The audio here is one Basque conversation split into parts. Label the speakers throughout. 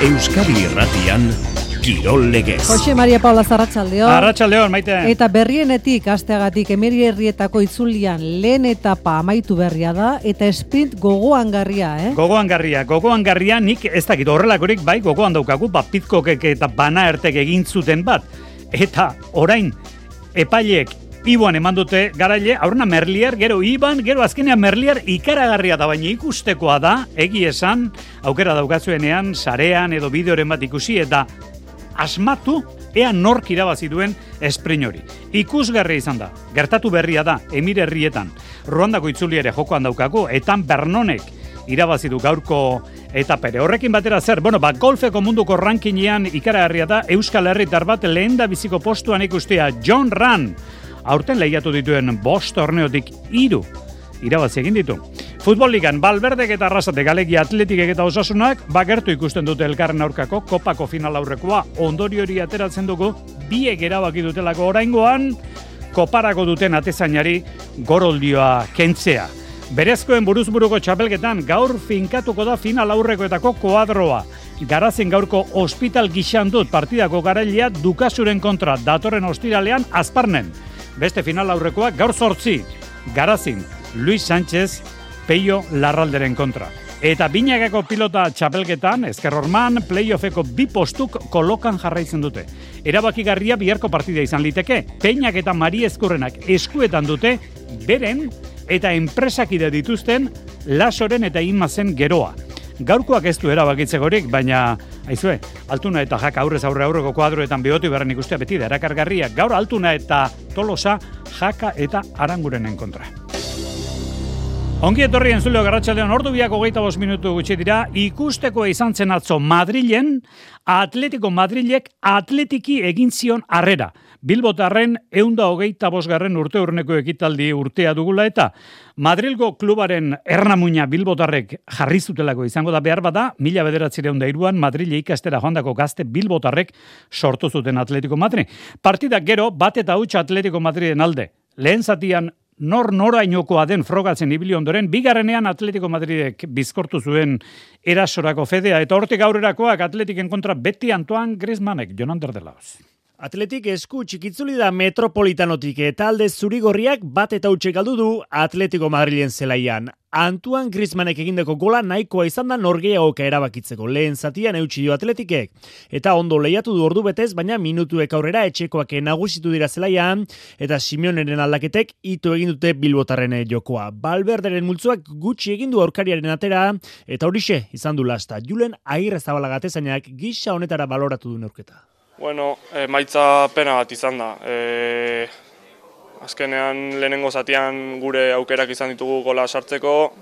Speaker 1: Euskadi Irratian Kirol Legez.
Speaker 2: Jose Maria Paula Zarratxaldeo.
Speaker 3: Arratxaldeon, maite.
Speaker 2: Eta berrienetik asteagatik emiri herrietako itzulian lehen etapa amaitu berria da eta sprint gogoan garria, eh?
Speaker 3: Gogoan garria, gogoan garria nik ez dakit horrelakorik bai gogoan daukagu, ba, pitkokek eta bana ertek egin zuten bat. Eta orain, epaileek Iboan eman dute garaile, aurrena Merlier, gero Iban, gero azkenean Merlier ikaragarria da, baina ikustekoa da, egi esan, aukera daukazuenean, sarean edo bideoren bat ikusi, eta asmatu, ea nork irabazi duen esprin hori. Ikusgarria izan da, gertatu berria da, emire herrietan, Ruandako itzuli ere jokoan daukagu, etan Bernonek irabazi du gaurko eta pere. Horrekin batera zer, bueno, ba, golfeko munduko rankinean ikaragarria da, Euskal Herritar bat lehen da biziko postuan ikustea, John Run, aurten lehiatu dituen bost torneotik iru irabazi egin ditu. Futbol ligan, balberdek eta arrasatek alegi atletikek eta osasunak, bagertu ikusten dute elkarren aurkako kopako final aurrekoa, ondori hori ateratzen dugu, biek erabaki dutelako oraingoan, koparako duten atezainari goroldioa kentzea. Berezkoen buruzburuko txapelketan gaur finkatuko da final aurrekoetako koadroa. Garazen gaurko ospital gixan dut partidako garailea dukasuren kontra datorren ostiralean azparnen. Beste final aurrekoa gaur sortzi, Garazin, Luis Sánchez, Peio Larralderen kontra. Eta binagako pilota txapelketan, ezkerrorman, playoffeko bi postuk kolokan jarraitzen dute. Erabakigarria biharko partida izan liteke, Peinak eta Mari Eskurrenak eskuetan dute, beren eta enpresakide dituzten lasoren eta inmazen geroa. Gaurkoak ez du erabakitzegorik, baina, aizue, altuna eta jaka aurrez aurre aurreko kuadroetan behoti berren ikustea beti da erakargarria. Gaur altuna eta tolosa jaka eta arangurenen kontra. Ongi etorri entzuleo garratxaldean ordu biako geita bos minutu gutxi dira, ikusteko izan zen atzo Madrilen, Atletico Madrilek atletiki egin zion arrera. Bilbotarren eunda hogeita bosgarren urte urneko ekitaldi urtea dugula eta Madrilgo klubaren ernamuina Bilbotarrek jarri zutelako izango da behar bada, mila bederatzire da iruan Madrile ikastera joandako gazte Bilbotarrek sortu zuten Atletico Madrid. Partida gero bat eta hutsa Atletico Madriden alde. Lehen zatian nor norainokoa den frogatzen ibili ondoren, bigarrenean Atletico Madridek bizkortu zuen erasorako fedea, eta hortik aurrerakoak Atletiken kontra beti Antoine Griezmannek, Jonander de Laos.
Speaker 4: Atletik esku txikitzuli da metropolitanotik eta alde zurigorriak bat eta utxe galdu du Atletico Madrilen zelaian. Antuan Griezmannek egindeko gola nahikoa izan da norgeagoka erabakitzeko lehen zatian eutxi dio atletikek. Eta ondo lehiatu du ordu betez, baina minutuek aurrera etxekoak nagusitu dira zelaian, eta Simeoneren aldaketek ito egin dute bilbotarren jokoa. Balberderen multzuak gutxi egin du aurkariaren atera, eta horixe izan du lasta. Julen agirre zabalagatezanak gisa honetara baloratu du neurketa.
Speaker 5: Bueno, e, pena bat izan da. E, azkenean lehenengo zatian gure aukerak izan ditugu gola sartzeko,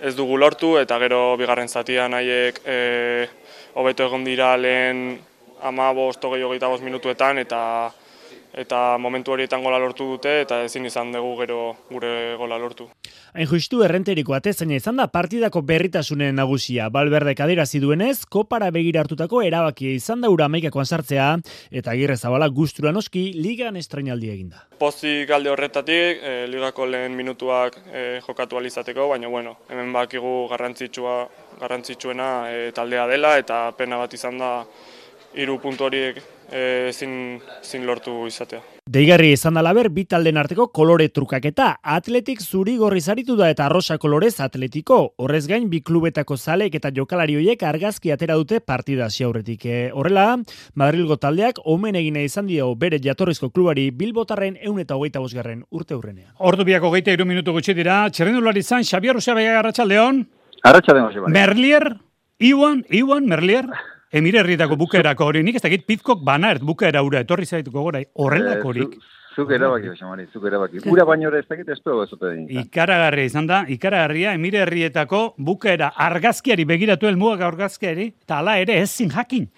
Speaker 5: ez dugu lortu eta gero bigarren zatian haiek e, hobeto egon dira lehen ama bost, hogei hogeita bost minutuetan eta eta momentu horietan gola lortu dute eta ezin izan dugu gero gure gola lortu.
Speaker 4: Hain justu errenteriko atezaina izan da partidako berritasunen nagusia. Balberdek adirazi duenez, kopara begira hartutako erabakia izan da ura maikakoan sartzea eta agirre zabala gustura noski ligan estrainaldi eginda.
Speaker 5: Pozi galde horretatik, e, ligako lehen minutuak e, jokatu alizateko, baina bueno, hemen bakigu garrantzitsua garrantzitsuena e, taldea dela eta pena bat izan da hiru puntu horiek e, zin, zin lortu izatea.
Speaker 4: Deigarri izan da laber, bi talden arteko kolore trukaketa. Atletik zuri gorri zaritu da eta rosa kolorez atletiko. Horrez gain, bi klubetako zalek eta jokalari hoiek argazki atera dute partida aurretik. E, horrela, Madrilgo taldeak omen egine izan dio bere jatorrizko klubari Bilbotarren eun eta hogeita bosgarren urte hurrenea.
Speaker 3: Ordu biako geita iru minutu gutxi dira, txerrendulari zan, Xabier Rusea Bega Arratxaldeon.
Speaker 6: Arratxaldeon,
Speaker 3: Merlier, Iwan, Iwan, Merlier. Emire herrietako bukerako hori, nik ez dakit pizkok banaert bukera ura, etorri zaituko gora, horrelako horik.
Speaker 6: Eh, zuk erabaki, Xamari, zuk erabaki. Ura baino ere ez dakit ez dugu ezote din.
Speaker 3: Ikaragarria izan da, ikaragarria, emire herrietako bukera argazkiari begiratu elmugak argazkiari, eta ala ere ez zin jakin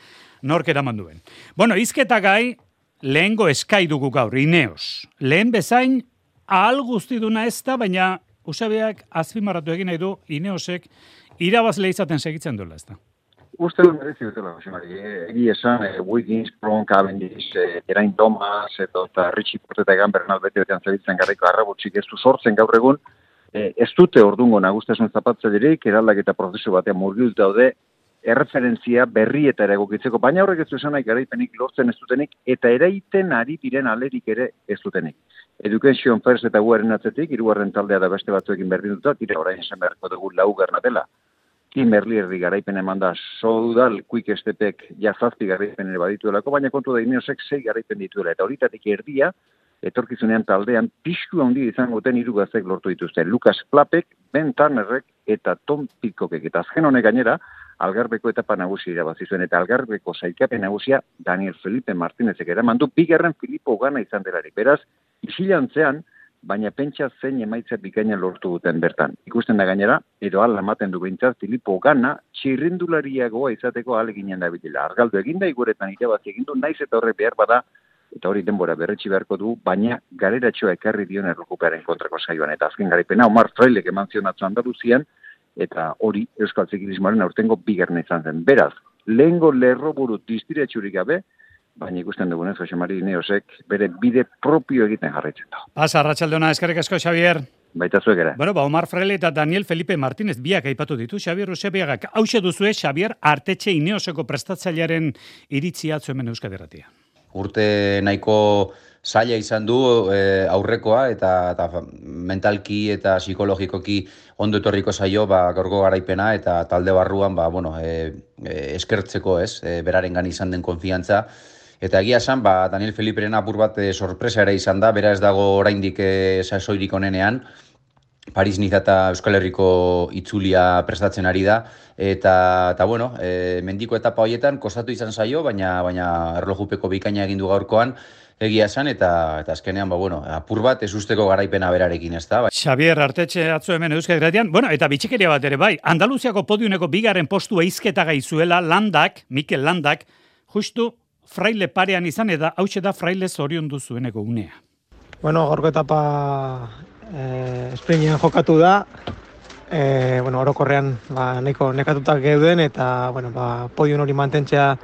Speaker 3: nork eraman duen. Bueno, izketa gai, lehengo eskai dugu gaur, ineos. Lehen bezain, ahal guztiduna ez da, baina usabeak azpimarratu egin nahi du, ineosek irabazle izaten segitzen duela ez da
Speaker 6: uste dut merezi dutela, Josemari. Egi esan, e, Wiggins, Pron, Cavendish, e, Erain Thomas, eto, eta Richie Porteta egan Bernal bete betean zebitzen garriko arrabutxik ez du sortzen gaur egun, e, ez dute ordungo nagustasun zapatza direik, eraldak eta prozesu batean murgilt daude, erreferentzia berri eta ere egokitzeko, baina horrek ez du esan nahi garaipenik lortzen ez dutenik, eta eraiten ari diren alerik ere ez dutenik. Education First eta guaren atzetik, irugarren taldea da beste batzuekin berdin dut, tira orain esan beharko dugu lau dela. Tim Erlierri garaipen eman da, Soudal Quick Stepek jazazpi garaipen ere badituelako, baina kontu da Ineosek sei garaipen dituela, eta horitatik erdia, etorkizunean taldean, pixku handi izango ten hiru gaztek lortu dituzte. Lucas Plapek, Ben Tannerrek eta Tom Pikokek. Eta azken honek gainera, algarbeko etapa nagusi irabazi zuen, eta algarbeko zaikapen nagusia Daniel Felipe Martinezek eramandu, bigarren Filipo gana izan delari. Beraz, isilantzean, baina pentsa zein emaitza bikaina lortu duten bertan. Ikusten da gainera, edo ala ematen du behintzat, Filipo gana, txirrindulariagoa izateko aleginen da bitila. Argaldu eginda, iguretan irabazi egindu, naiz eta horre behar bada, eta hori denbora berretsi beharko du, baina galeratxoa ekarri dion errokupearen kontrako saioan. Eta azken garipena, Omar Frailek eman zion atzo Andaluzian, eta hori Euskal Zikilismoaren aurtengo bigarren izan zen. Beraz, lehengo lerro buru distiratxurik gabe, baina ikusten dugunez, Jose Mari Neosek bere bide propio egiten jarraitzen da.
Speaker 3: Pasa, Arratxaldeona, eskerrik asko, Xavier.
Speaker 6: Baita zuek ere.
Speaker 3: Bueno, ba, Omar Fraile eta Daniel Felipe Martínez biak aipatu ditu, Xavier Usebiagak. Hau duzue, Xavier, artetxe Ineoseko prestatzailearen iritzia hemen Euskaderratia.
Speaker 7: Urte nahiko zaila izan du e, aurrekoa eta, eta mentalki eta psikologikoki ondo etorriko zaio ba, gorgo garaipena eta talde barruan ba, bueno, e, eskertzeko ez, e, beraren izan den konfiantza. Eta egia esan, ba, Daniel Feliperen apur bat e, sorpresa ere izan da, bera ez dago oraindik e, sasoirik onenean, Paris Niza eta Euskal Herriko itzulia prestatzen ari da, eta, eta bueno, e, mendiko etapa horietan kostatu izan zaio, baina, baina erlojupeko bikaina egin du gaurkoan, egia esan, eta, eta azkenean, ba, bueno, apur bat ez usteko garaipena berarekin, ez da? Bai.
Speaker 3: Xavier, artetxe atzu hemen euskal gratian, bueno, eta bitxikeria bat ere, bai, Andaluziako podiuneko bigarren postu eizketa gaizuela, landak, Mikel Landak, justu fraile parean izan, eta hau da fraile zorion duzueneko unea.
Speaker 8: Bueno, gorko etapa eh, esprinian jokatu da, eh, bueno, orokorrean ba, nahiko nekatutak geuden, eta bueno, ba, podium hori mantentzea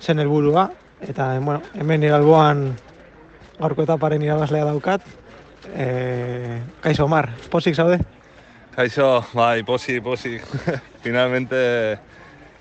Speaker 8: zen helburua eta bueno, hemen iralboan gaurko etaparen irabazlea daukat. E, kaixo, Omar, posik zaude?
Speaker 9: Kaixo, bai, posik, posik. Finalmente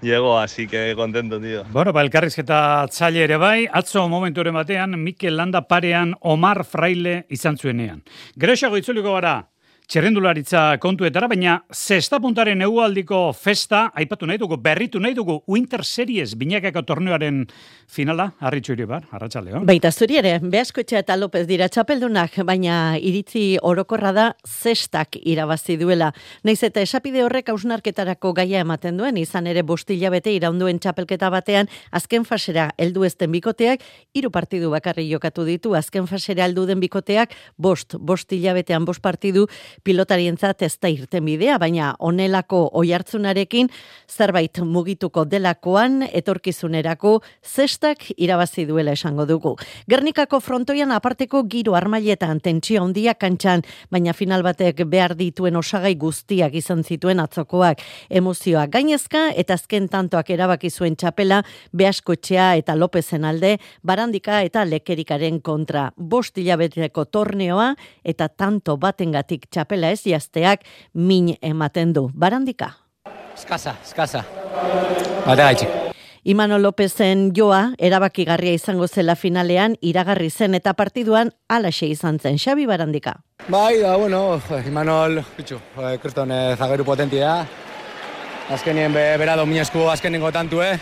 Speaker 9: llego, así que contento, tío.
Speaker 3: Bueno, ba, elkarrizketa txaile ere bai, atzo momentu batean, Mikel Landa parean Omar Fraile izan zuenean. Gero xago itzuliko gara, txerrendularitza kontuetara, baina zesta puntaren egualdiko festa, aipatu nahi dugu, berritu nahi dugu, Winter Series binakako torneoaren finala, harritxu iri bar, arratxaleo.
Speaker 10: Baita zuri ere, Beaskotxa eta López dira txapeldunak, baina iritzi orokorra da zestak irabazi duela. Naiz eta esapide horrek hausnarketarako gaia ematen duen, izan ere bostila bete iraunduen txapelketa batean, azken fasera heldu ezten bikoteak, hiru partidu bakarri jokatu ditu, azken fasera heldu den bikoteak, bost, bost hilabetean bost partidu, pilotarientzat ez da irten bidea, baina onelako oihartzunarekin zerbait mugituko delakoan etorkizunerako zestak irabazi duela esango dugu. Gernikako frontoian aparteko giro armailetan tentsio handia kantxan, baina final batek behar dituen osagai guztiak izan zituen atzokoak. Emozioa gainezka eta azken tantoak erabaki zuen txapela Beaskotxea eta Lopezen alde, barandika eta lekerikaren kontra. Bost hilabeteko torneoa eta tanto batengatik txapela txapela ez jazteak min ematen du. Barandika?
Speaker 11: Eskaza, eskaza. Bata gaitxik.
Speaker 10: Imano Lopezen joa, erabakigarria izango zela finalean, iragarri zen eta partiduan alaxe izan zen. Xabi Barandika.
Speaker 11: Bai, da, bueno, Imanol, bitxu, kriston eh, zageru potentia. Azkenien be, bera dominesku azkenengo tantu, eh?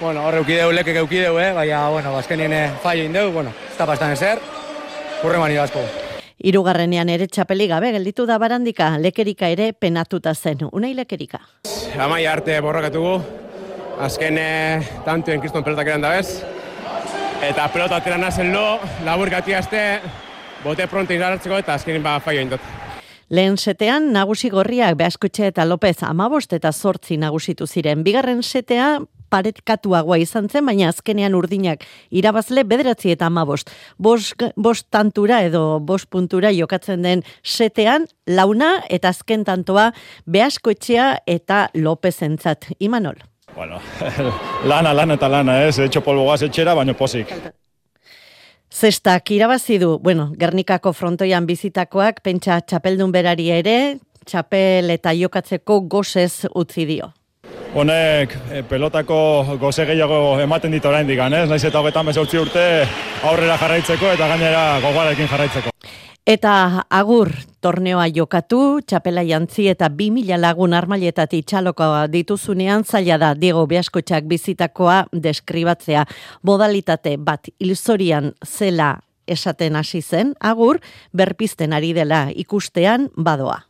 Speaker 11: Bueno, horre eukideu, lekek eukideu, eh? Baina, bueno, azkenien eh, fallo indeu, bueno, ez da pastan ezer. Kurre mani asko.
Speaker 10: Irugarrenean ere txapeli gabe gelditu da barandika, lekerika ere penatuta zen. Unai lekerika.
Speaker 12: Amai arte borrokatugu, azken eh, tantuen kriston pelotak eran da bez. Eta pelota atera nazen lo, labur gati azte, bote pronto izarratzeko eta azkenin ba faio indot.
Speaker 10: Lehen setean, nagusi gorriak Beaskutxe eta Lopez amabost eta sortzi nagusitu ziren. Bigarren setea, paretkatuagoa izan zen, baina azkenean urdinak irabazle bederatzi eta ama bost. Bost, tantura edo bost puntura jokatzen den setean, launa eta azken tantoa behasko etxea eta López entzat. Imanol.
Speaker 13: Bueno, lana, lana eta lana, ez, etxo polboaz etxera, baina posik.
Speaker 10: Zestak irabazi du, bueno, Gernikako frontoian bizitakoak, pentsa txapeldun berari ere, txapel eta jokatzeko gozez utzi dio.
Speaker 13: Honek eh, pelotako goze gehiago ematen dit oraindik, ez? Naiz eta hogetan bezortzi urte aurrera jarraitzeko eta gainera gogoarekin jarraitzeko.
Speaker 10: Eta agur torneoa jokatu, txapela jantzi eta 2000 lagun armailetatik txaloko dituzunean zaila da Diego Beaskotxak bizitakoa deskribatzea. Modalitate bat ilzorian zela esaten hasi zen, agur berpisten ari dela ikustean badoa.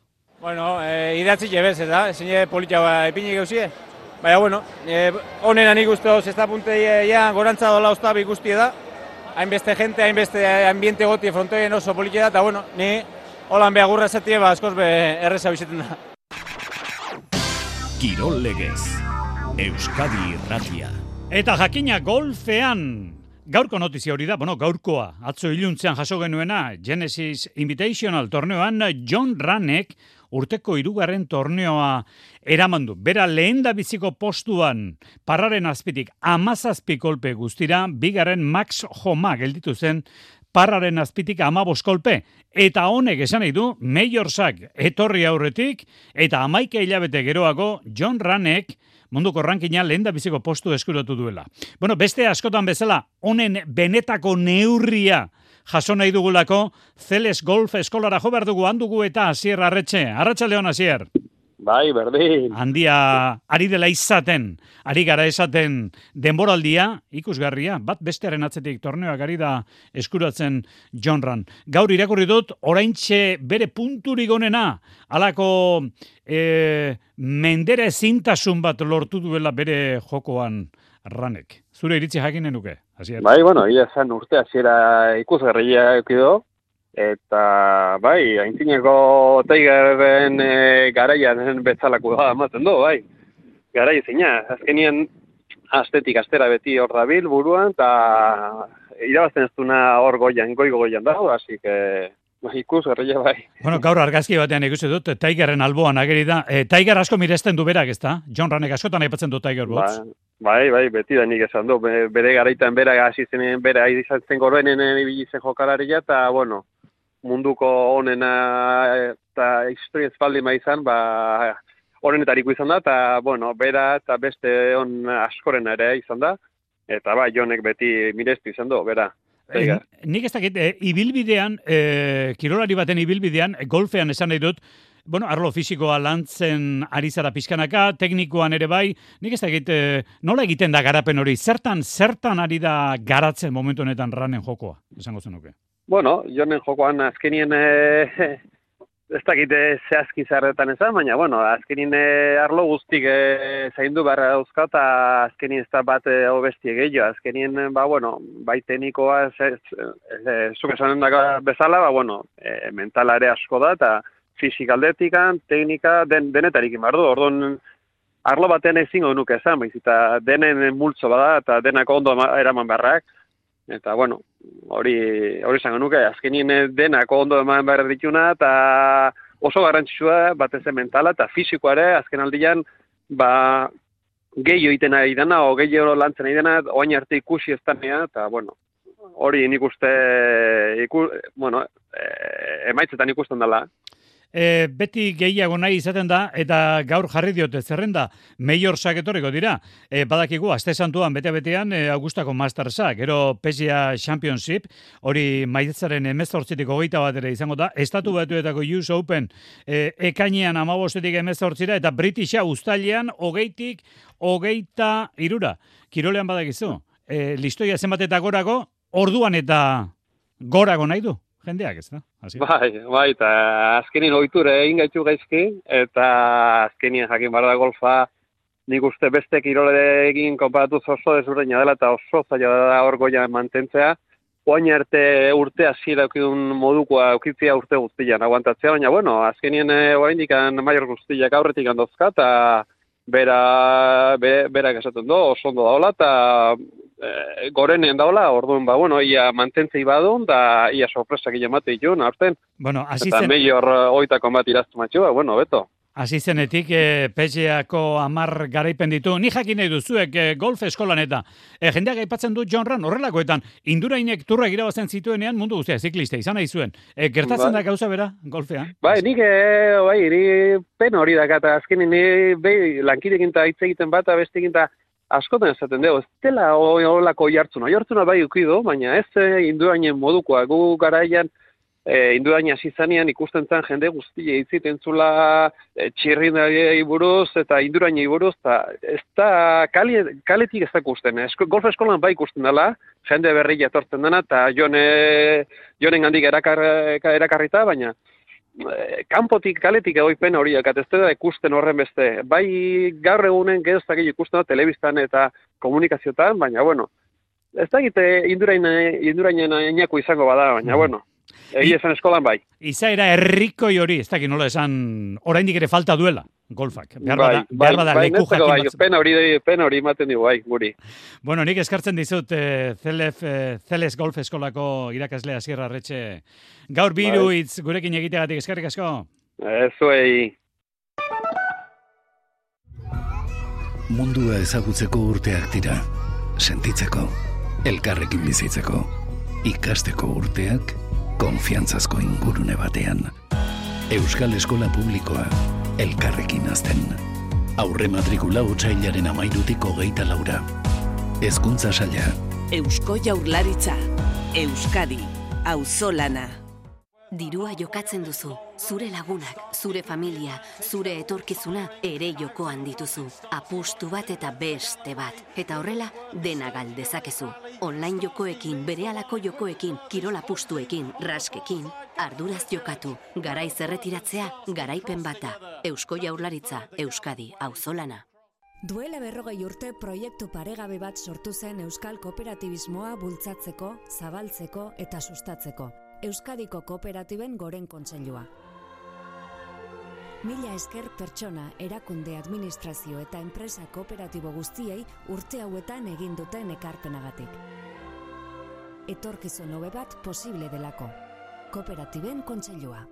Speaker 14: Bueno, e, idatzi jebez, eta, ezin politia ba, epini gauzie. Baina, bueno, e, onena nik uste hau zesta punte ja, gorantza dola oztabi guztie da. Hainbeste gente, hainbeste ambiente goti frontoien oso politia da, eta bueno, ni holan beha gurra esatie, ba, askoz be erreza bizeten da.
Speaker 1: Kirol legez, Euskadi Irratia.
Speaker 3: Eta jakina golfean Gaurko notizia hori da, bueno, gaurkoa, atzo iluntzean jaso genuena, Genesis Invitational torneoan, John Ranek urteko irugarren torneoa eramandu. Bera lehen da biziko postuan, parraren azpitik, amazazpi kolpe guztira, bigarren Max Homa gelditu zen, parraren azpitik amabos kolpe. Eta honek esan du, Majorsak etorri aurretik, eta amaike hilabete geroago, John Ranek, munduko rankina lehen da biziko postu eskuratu duela. Bueno, beste askotan bezala, honen benetako neurria jaso nahi dugulako, Zeles Golf Eskolara jo behar dugu handugu eta Asier Arretxe. Arratxa Leon Asier.
Speaker 15: Bai, berdin.
Speaker 3: Handia ari dela izaten, ari gara esaten denboraldia, ikusgarria, bat bestearen atzetik torneoak ari da eskuratzen John Ran. Gaur irakurri dut, oraintxe bere punturik onena, alako e, mendere zintasun bat lortu duela bere jokoan ranek. Zure iritzi jakinen nuke, hasier.
Speaker 15: Bai, bueno, ia zen urte hasiera ikusgarria ekido, eta bai, aintzineko Tigerren e, garaian bezalako da ematen du, bai. Garai zina, azkenien astetik astera beti hor dabil buruan, eta irabazten ez duna hor goian, goigo goian dago, hasi que bai, ikus, erreia bai.
Speaker 3: Bueno, gaur argazki batean ikusi dut, Tigerren alboan ageri da. E, Tiger asko miresten du berak, ezta? John Ranek askotan aipatzen du Tiger Woods.
Speaker 15: Ba, bai, bai, beti da nik esan du. Bere garaitan bera hasi zenen, bera izan zen gorbenen ibili zen jokalaria, eta, bueno, munduko onena eta historia ezpaldi izan, ba, horrenetariko izan da, eta, bueno, bera eta beste on askoren ere izan da, eta, ba, jonek beti mirestu izan du, bera.
Speaker 3: Eh, nik ez dakit, eh, ibilbidean, eh, kirolari baten ibilbidean, eh, golfean esan nahi dut, bueno, arlo fisikoa lantzen ari zara pizkanaka, teknikoan ere bai, nik ez dakit, eh, nola egiten da garapen hori, zertan, zertan ari da garatzen momentu honetan ranen jokoa, esango zenuke?
Speaker 15: Bueno, jonen jokoan azkenien eh, ez dakit eh, zehazki zarretan ezan, baina, bueno, azkenin eh, arlo guztik e, zaindu barra dauzka, eta azkenin ez da bat e, obestie gehiago, azkenin, ba, bueno, bai tenikoa, zuk esanen bezala, ba, bueno, e, mentala ere asko da, eta fizikaldetikan, teknika, den, denetarik inbardu, orduan, arlo batean ezin nuke ezan, baiz, eta denen multzo bada, eta denako ondo eraman barrak, eta, bueno, hori hori izango nuke azkenien denako ondo eman behar dituna eta oso garrantzitsua batez mentala eta fisikoa ere azken aldian ba gehi egiten ari dena o gehi lantzen ari dena oain arte ikusi ez eta bueno hori nik uste iku, bueno, e, emaitzetan ikusten dela
Speaker 3: e, beti gehiago nahi izaten da, eta gaur jarri diote zerrenda, Majorsak etorriko dira. E, badakigu, azte santuan, bete-betean, e, Augustako Mastersak, gero Pesia Championship, hori maitzaren emezortzitik hogeita bat ere izango da, Estatu Batuetako US Open e, ekainean amabostetik emezortzira, eta Britisha hogeitik hogeita irura. Kirolean badakizu, e, listoia zenbat eta gorago, orduan eta gorago nahi du jendeak, ez da?
Speaker 15: Bai, bai, eta azkenin ohiture egin gaitu gaizki, eta azkenin jakin barra golfa, nik uste beste kirole egin konparatu oso desberdina dela, eta oso zaila da hor goia mantentzea, oain arte urte hasi daukidun modukoa aukitzia urte guztian aguantatzea, baina bueno, azkenien eh, oain dikan maior guztiak aurretik handozka, eta bera, be, berak esaten do, oso ondo daola, eta e, gorenen daula, orduan, ba, bueno, ia mantentzei badun, da ia sorpresak ia mate ditun, aurten.
Speaker 3: Bueno,
Speaker 15: Eta meior eh, oitako bat iraztu matxua, bueno, beto.
Speaker 3: Hasi zenetik e, PGako amar garaipen ditu. Ni jakin nahi duzuek e, golf eskolan eta e, jendeak aipatzen du John Ran horrelakoetan indurainek turra irabazen zituenean mundu guztia ziklista izan nahi zuen. E, gertatzen
Speaker 15: Bai.
Speaker 3: da gauza bera golfean?
Speaker 15: Bai, nik, e, bai, ni pen hori da, eta azkenin ni behi lankidekin eta hitz egiten bat, eta bestekin eta askotan esaten dugu, ez dela holako jartzuna. Jartzuna bai ukido, baina ez e, indurainen modukoa. Gu garaian, e, indurain hasi zanean ikusten zen jende guztia itziten zula e, txirrindariei buruz eta indurainei buruz, eta ez da kali, kaletik ez da ikusten. Esko, golf eskolan bai ikusten dela, jende berri etortzen dena, eta jone, jonen gandik erakar, erakarrita, baina eh, kanpotik, kaletik egoipen horiak, eta ez da ikusten horren beste. Bai gaur egunen gezak ikusten da telebistan eta komunikaziotan, baina bueno, ez da egite indurain, indurainen ainako izango bada, baina bueno, egia esan eskolan bai.
Speaker 3: Izaera herrikoi hori, ez dakit nola esan, oraindik ere falta duela golfak. Behar
Speaker 15: bai,
Speaker 3: bada, behar bada
Speaker 15: bai,
Speaker 3: leku jakin
Speaker 15: bai, pena hori, pena hori ematen digu, bai, guri.
Speaker 3: Bueno, nik eskartzen dizut eh, Zelef, eh, Zeles Golf Eskolako irakaslea Sierra Arretxe. Gaur biru
Speaker 15: Bai.
Speaker 3: hitz gurekin egitegatik eskerrik asko.
Speaker 15: Zuei.
Speaker 16: Mundua ezagutzeko urteak dira. Sentitzeko, elkarrekin bizitzeko, ikasteko urteak, konfiantzazko ingurune batean. Euskal Eskola Publikoa, elkarrekin azten. Aurre matrikula utxailaren amairutik hogeita laura. Hezkuntza saila,
Speaker 17: Eusko Jaurlaritza. Euskadi. Auzolana.
Speaker 18: Dirua jokatzen duzu, zure lagunak, zure familia, zure etorkizuna ere jokoan dituzu. Apustu bat eta beste bat. Eta horrela, dena galdezakezu. Online jokoekin, berehalako jokoekin, kirol apustuekin, raskekin, arduraz jokatu, garaiz erretiratzea, garaipen bata. Eusko Jaurlaritza, Euskadi, auzolana.
Speaker 19: Duela berrogei urte proiektu paregabe bat sortu zen Euskal Kooperatibismoa bultzatzeko, zabaltzeko eta sustatzeko. Euskadiko Kooperatiben Goren Kontseilua. Mila esker pertsona, erakunde administrazio eta enpresa kooperatibo guztiei urte hauetan egin duten ekarpenagatik. Etorkizun hobe bat posible delako. Kooperatiben Kontseilua.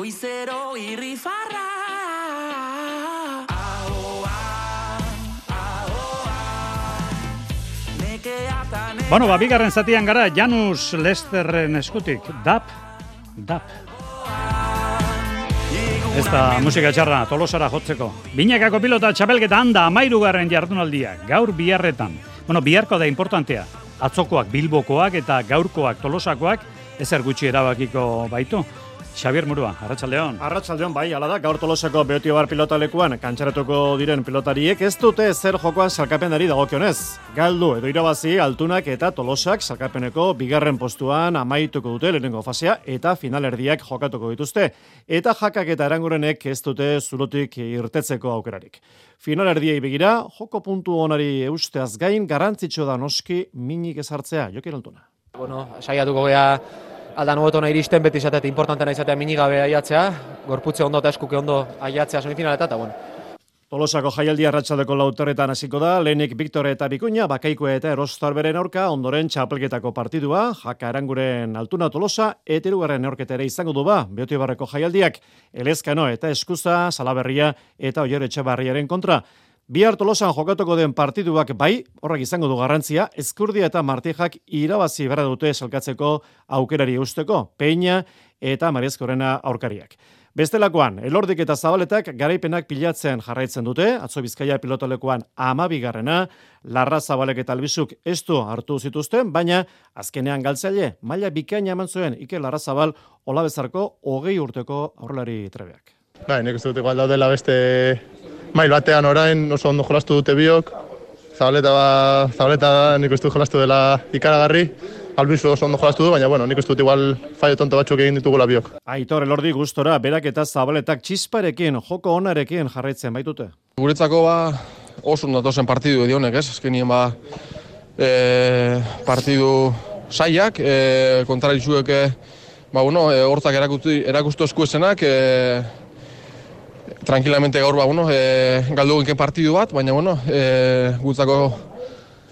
Speaker 20: Goizero irrifarra
Speaker 3: Bueno, ba, bigarren zatian gara, Janus Lesterren eskutik. Dap, dap. Ez da musika txarra, tolosara jotzeko. Binakako pilota txapelketa handa amairugarren jardunaldia, gaur biharretan. Bueno, biharko da importantea. Atzokoak bilbokoak eta gaurkoak tolosakoak ezer gutxi erabakiko baitu. Xavier Murua, Arratsaldeon.
Speaker 21: Arratsaldeon bai, hala da, gaur tolosako beotiobar pilotalekuan kantxaratuko diren pilotariek ez dute zer jokoan salkapenari dagokionez. Galdu edo irabazi altunak eta tolosak salkapeneko bigarren postuan amaituko dute lehenengo fasea eta finalerdiak jokatuko dituzte. Eta jakak eta erangurenek ez dute zulotik irtetzeko aukerarik. Finalerdiei begira, joko puntu onari eusteaz gain garrantzitsu da noski minik ezartzea, jokin altuna.
Speaker 14: Bueno, saiatuko gea aldan hobetona iristen beti izatea, importantena izatea minigabe aiatzea, gorputze ondo eta eskuke ondo aiatzea semifinaleta, eta bueno,
Speaker 21: Tolosako jaialdi arratsaldeko lauterretan hasiko da, lehenik Victor eta Bikuña, Bakaikoa eta Erostarberen aurka, ondoren txapelketako partidua, jaka eranguren altuna Tolosa, eta irugarren neorketa ere izango du ba, Beotibarreko jaialdiak, Elezkano eta Eskuza, Salaberria eta Oier Etxebarriaren kontra. Bihar Tolosan jokatuko den partiduak bai, horrek izango du garrantzia, Eskurdia eta Martijak irabazi berra dute salkatzeko aukerari usteko, Peña eta Mariezkorena aurkariak. Bestelakoan, elordik eta zabaletak garaipenak pilatzen jarraitzen dute, atzo bizkaia pilotolekuan amabigarrena, larra zabalek eta albizuk ez du hartu zituzten, baina azkenean galtzaile, maila bikaina eman zuen, Ike larra zabal, hola bezarko, hogei urteko aurrelari trebeak.
Speaker 22: Bai, nik uste dut igual daudela beste mail batean orain oso ondo jolastu dute biok. Zabaleta, ba, zabaleta nik uste jolastu dela ikaragarri. Albizu oso ondo jolastu du, baina bueno, nik uste dut igual fallo tonto batzuk egin ditugula biok.
Speaker 21: Aitor elordi gustora, berak eta zabaletak txisparekin, joko onarekin jarraitzen baitute.
Speaker 23: Guretzako ba oso ondo datozen partidu edionek, ez? Azkenien ba e, partidu saiak, e, kontrarizuek e, ba bueno, e, hortzak erakustu erakustu eskuesenak, e, tranquilamente gaur ba, bueno, e, galdu ginken partidu bat, baina bueno, e, gutzako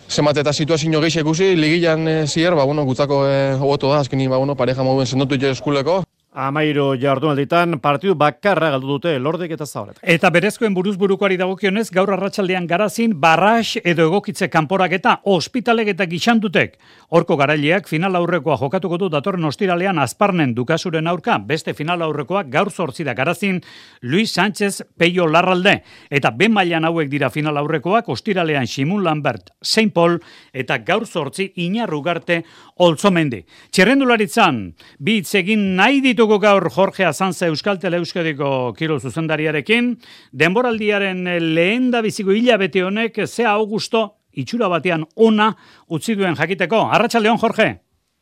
Speaker 23: zenbat eta situazio gehi ikusi, ligilan e, zier, ba, bueno, gutzako e, da, azkeni, ba, bueno, pareja mouen sendotu eskuleko.
Speaker 4: Amairo jardunalditan partidu bakarra galdu dute lordek eta zabalet.
Speaker 3: Eta berezkoen buruz burukoari dagokionez, gaur arratsaldean garazin, barras edo egokitze kanporak eta ospitalek eta gixantutek. Horko garaileak final aurrekoa jokatuko du datorren ostiralean azparnen dukasuren aurka, beste final aurrekoa gaur zortzi da garazin, Luis Sánchez Peio Larralde. Eta ben mailan hauek dira final aurrekoak, ostiralean Simun Lambert, Saint Paul, eta gaur zortzi inarrugarte oltzomendi. Txerrendularitzan, bi hitz egin nahi ditugu gaur Jorge Azanza Euskal Tele Euskadiko kiro zuzendariarekin, denboraldiaren lehen da biziko hilabete honek, ze augusto itxura batean ona utzi duen jakiteko. Arratsaldeon Jorge.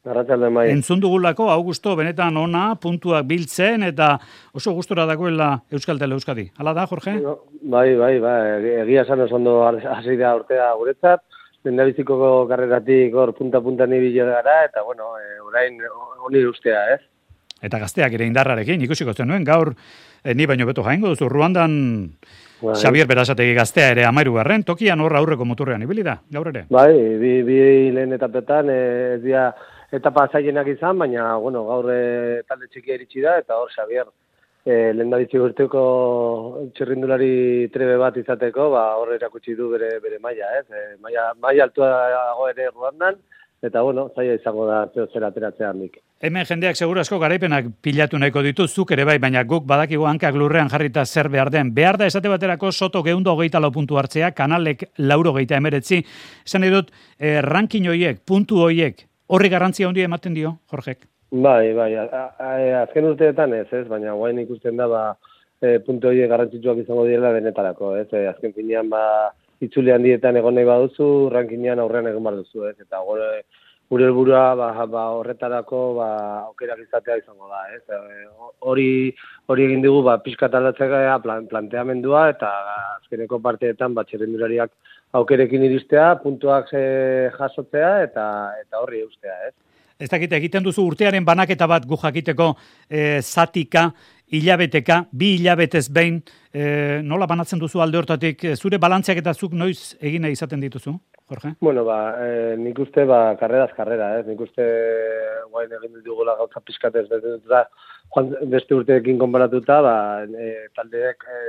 Speaker 24: Arratsaldeon bai.
Speaker 3: Entzun dugulako augusto benetan ona puntuak biltzen eta oso gustora dagoela Euskal Tele Euskadi. Hala da Jorge?
Speaker 24: Bai, bai, bai, egia esan oso ondo hasi da urtea guretzat. Lendabiziko karreratik hor punta-punta ni gara, eta bueno, e, orain honi ustea, ez?
Speaker 3: Eta gazteak ere indarrarekin, ikusiko zenuen, gaur, eh, ni baino beto jaingo duzu, Ruandan bai. Xavier Berasategi gaztea ere amairu garren, tokian horra aurreko moturrean, ibili da, gaur ere?
Speaker 24: Bai, bi, bi lehen etapetan, eh, ez dira etapa zaienak izan, baina, bueno, gaur e, talde txikia iritsi da, eta hor Xavier e, lehen da urteko txerrindulari trebe bat izateko, ba, hor erakutsi du bere, bere maia, ez? E, maia, maia altua dago ere Ruandan, eta bueno, zaila izango da zeo zer ateratzea handik.
Speaker 3: Hemen jendeak seguru asko garaipenak pilatu nahiko ditu, zuk ere bai, baina guk badakigu hankak lurrean jarrita zer behar den. Behar da esate baterako soto geundo hogeita lau puntu hartzea, kanalek lauro geita emeretzi. Esan edut, eh, rankin hoiek, puntu hoiek, horri garrantzia handi ematen dio, Jorgek?
Speaker 24: Bai, bai, azken urteetan ez, ez, baina guain ikusten da, ba, e, puntu hoiek garrantzitsuak izango direla denetarako, ez, e, azken finean, ba, itzule handietan egon nahi baduzu, rankinean aurrean egon bar duzu, ez? Eta gure gure helburua ba, ba, horretarako ba aukerak izatea izango da, ez? E, hori hori egin dugu ba pizkat aldatzea plan, planteamendua eta azkeneko parteetan ba txerrendulariak aukerekin iristea, puntuak e, jasotzea eta eta horri eustea, ez?
Speaker 3: Ez dakit, egiten duzu urtearen banaketa bat gu jakiteko e, zatika, hilabeteka, bi hilabetez behin, e, nola banatzen duzu alde hortatik, zure balantziak eta zuk noiz egine izaten dituzu, Jorge?
Speaker 24: Bueno, ba, e, nik uste, ba, karreraz karrera, ez? Nik uste, guain egin dugula gauza pizkatez, da, joan beste urteekin konparatuta, ba, e, taldeek e,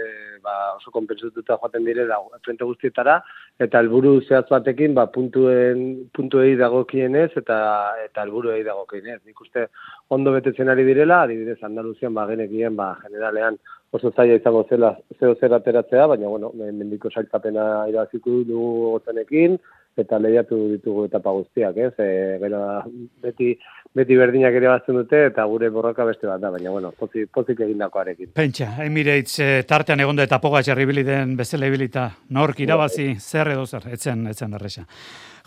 Speaker 24: ba, oso konpensututa joaten dire da, frente guztietara, eta helburu zehatz batekin, ba, puntuen, puntuei dagokienez, eta eta helburuei dagokienez. Nik uste, ondo betetzen ari direla, adibidez, Andaluzian, ba, genekien, ba, generalean, oso zaila izango zela zeo zer ateratzea, baina bueno, mendiko sailkapena irabaziko du gotenekin eta lehiatu ditugu etapa guztiak, ez? E, gero, beti, beti berdinak ere bazten dute eta gure borroka beste bat da, baina bueno, pozik, pozik egindakoarekin.
Speaker 3: Pentsa, Emirates eh, tartean egonda eta poga den bezala ibilita, nork irabazi zer edo zer, etzen, etzen erresa.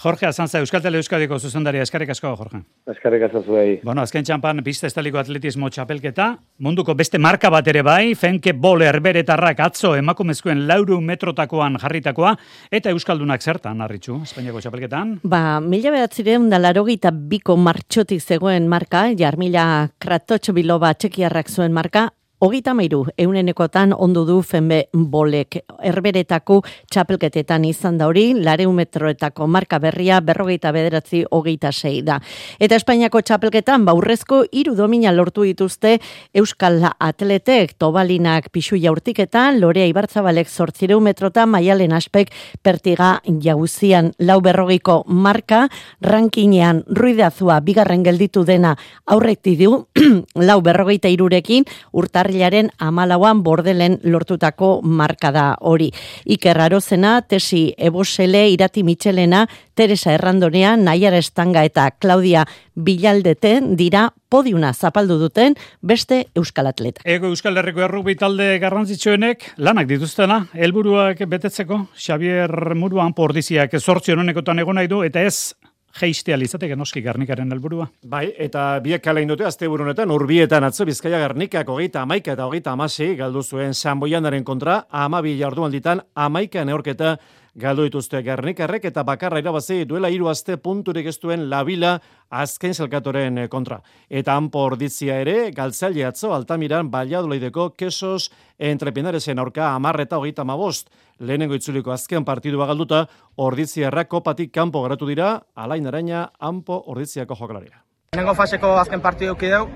Speaker 3: Jorge Azanza, Euskal Tele Euskadiko zuzendaria, eskarrik asko, Jorge.
Speaker 24: Eskarrik asko zuei.
Speaker 3: Bueno, azken txampan, pista estaliko atletismo txapelketa, munduko beste marka bat ere bai, fenke bol erberetarrak atzo emakumezkoen lauru metrotakoan jarritakoa, eta Euskaldunak zertan, harritxu, Espainiako txapelketan?
Speaker 10: Ba, mila behatzireun da larogita biko martxotik zegoen marka, jarmila kratotxo biloba txekiarrak zuen marka, Ogita mairu, eunenekotan ondu du fenbe bolek. Erberetako txapelketetan izan da hori, lareu metroetako marka berria, berrogeita bederatzi hogeita sei da. Eta Espainiako txapelketan, baurrezko iru domina lortu dituzte Euskal Atletek, Tobalinak pixu jaurtiketan, Lorea Ibartzabalek sortzireu metrota, Maialen Aspek pertiga jauzian lau berrogeiko marka, rankinean ruidazua bigarren gelditu dena aurrekti du, lau berrogeita irurekin, urtar urtarrilaren amalauan bordelen lortutako markada hori. Iker Arozena, Tesi Ebosele, Irati Mitxelena, Teresa Errandonea, Naiara Estanga eta Claudia Bilaldeten dira podiuna zapaldu duten beste Euskal Atleta.
Speaker 3: Ego Euskal Herriko errubi talde garrantzitsuenek lanak dituztena, helburuak betetzeko, Xavier Muruan pordiziak zortzion honekotan egon nahi du, eta ez geistea lizateke noski garnikaren helburua.
Speaker 4: Bai, eta biek kala indute azte burunetan, urbietan atzo bizkaia garnikak hogeita amaika eta hogeita amasi galdu zuen San kontra, amabi jardu alditan amaika neorketa galdu dituzte Gernikarrek eta bakarra irabazi duela hiru aste punturik ez labila azken zelkatoren kontra. Eta hanpo orditzia ere, galtzaile atzo Altamiran Balladoleideko kesos entrepinaresen aurka amarreta hogeita mabost. Lehenengo itzuliko azken partidua galduta, orditziarrak kopatik kanpo garatu dira, alain araina, hanpo orditziako jokalaria.
Speaker 25: Lehenengo faseko azken partidu deu,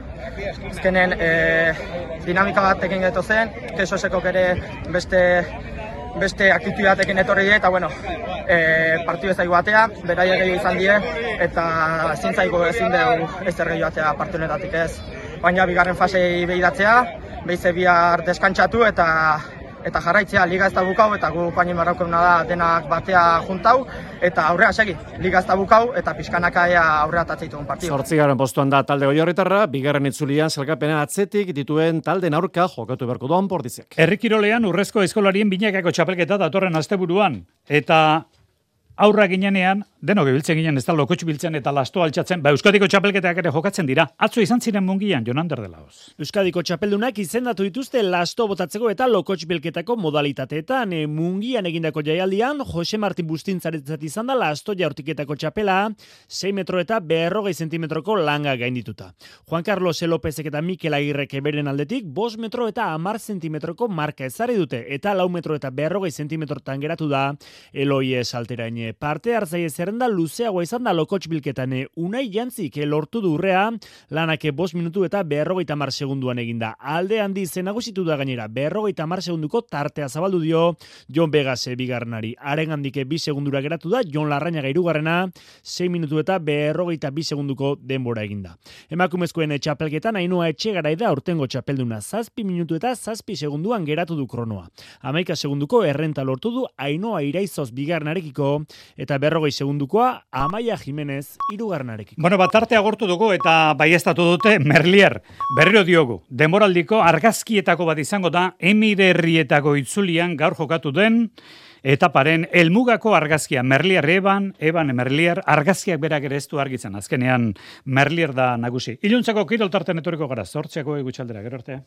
Speaker 25: azkenen e, dinamika bat geto zen, kesoseko ere beste beste aktitu batekin etorri die, eta bueno, e, partidu ez batea, beraia gehiago izan die, eta ezin ezin dugu ez ergehiago batea partunetatik ez. Baina bigarren fasei behidatzea, behize bihar deskantzatu eta eta jarraitzea liga ez da bukau eta gu paini marraukena da denak batea juntau eta aurrea segi liga ez da bukau eta pizkanaka ea aurrea tatzitugun partidu.
Speaker 4: Zortzigaren postuan da talde goiorritarra, bigarren itzulian zelkapena atzetik dituen talde aurka jokatu beharko doan portizek.
Speaker 3: Errikirolean urrezko eskolarien binakako txapelketa datorren asteburuan eta aurra ginenean, denok biltzen ginen, ez da lokotxu biltzen eta lasto altxatzen, ba Euskadiko txapelketak ere jokatzen dira. Atzo izan ziren mungian, Jonander de Laos.
Speaker 4: Euskadiko txapeldunak izendatu dituzte lasto botatzeko eta lokotxu bilketako modalitateetan. E, mungian egindako jaialdian, Jose Martin Bustintzaretzat izan da lasto jaurtiketako txapela, 6 metro eta berrogei zentimetroko langa gaindituta. Juan Carlos Lopezek eta Mikel Agirrek beren aldetik, 5 metro eta amar zentimetroko marka ezari dute, eta lau metro eta berrogei zentimetrotan geratu da, Eloi salterain parte hartzaile zerrenda luzeagoa izan da lokotx bilketan unai jantzik lortu durrea lanake bos minutu eta berrogeita mar segunduan eginda. Alde handi zenagusitu da gainera berrogeita mar segunduko tartea zabaldu dio Jon Begase bigarnari. Haren handike bi segundura geratu da Jon Larraina gairugarrena 6 minutu eta berrogeita bi segunduko denbora eginda. Emakumezkoen txapelketan ainua etxe garaida urtengo txapelduna zazpi minutu eta zazpi segunduan geratu du kronoa. Amaika segunduko errenta lortu du ainoa iraizoz bigarnarekiko eta berrogei segundukoa Amaia Jimenez irugarnarekin.
Speaker 3: Bueno, bat arte agortu dugu eta bai dute Merlier. Berriro diogu, demoraldiko argazkietako bat izango da emiderrietako itzulian gaur jokatu den etaparen elmugako argazkia Merlier Eban, Eban Merlier, argazkiak berak ere ez du argitzen, azkenean Merlier da nagusi. Iluntzako kiroltarten etoriko gara, zortziako egutxaldera, gero artea.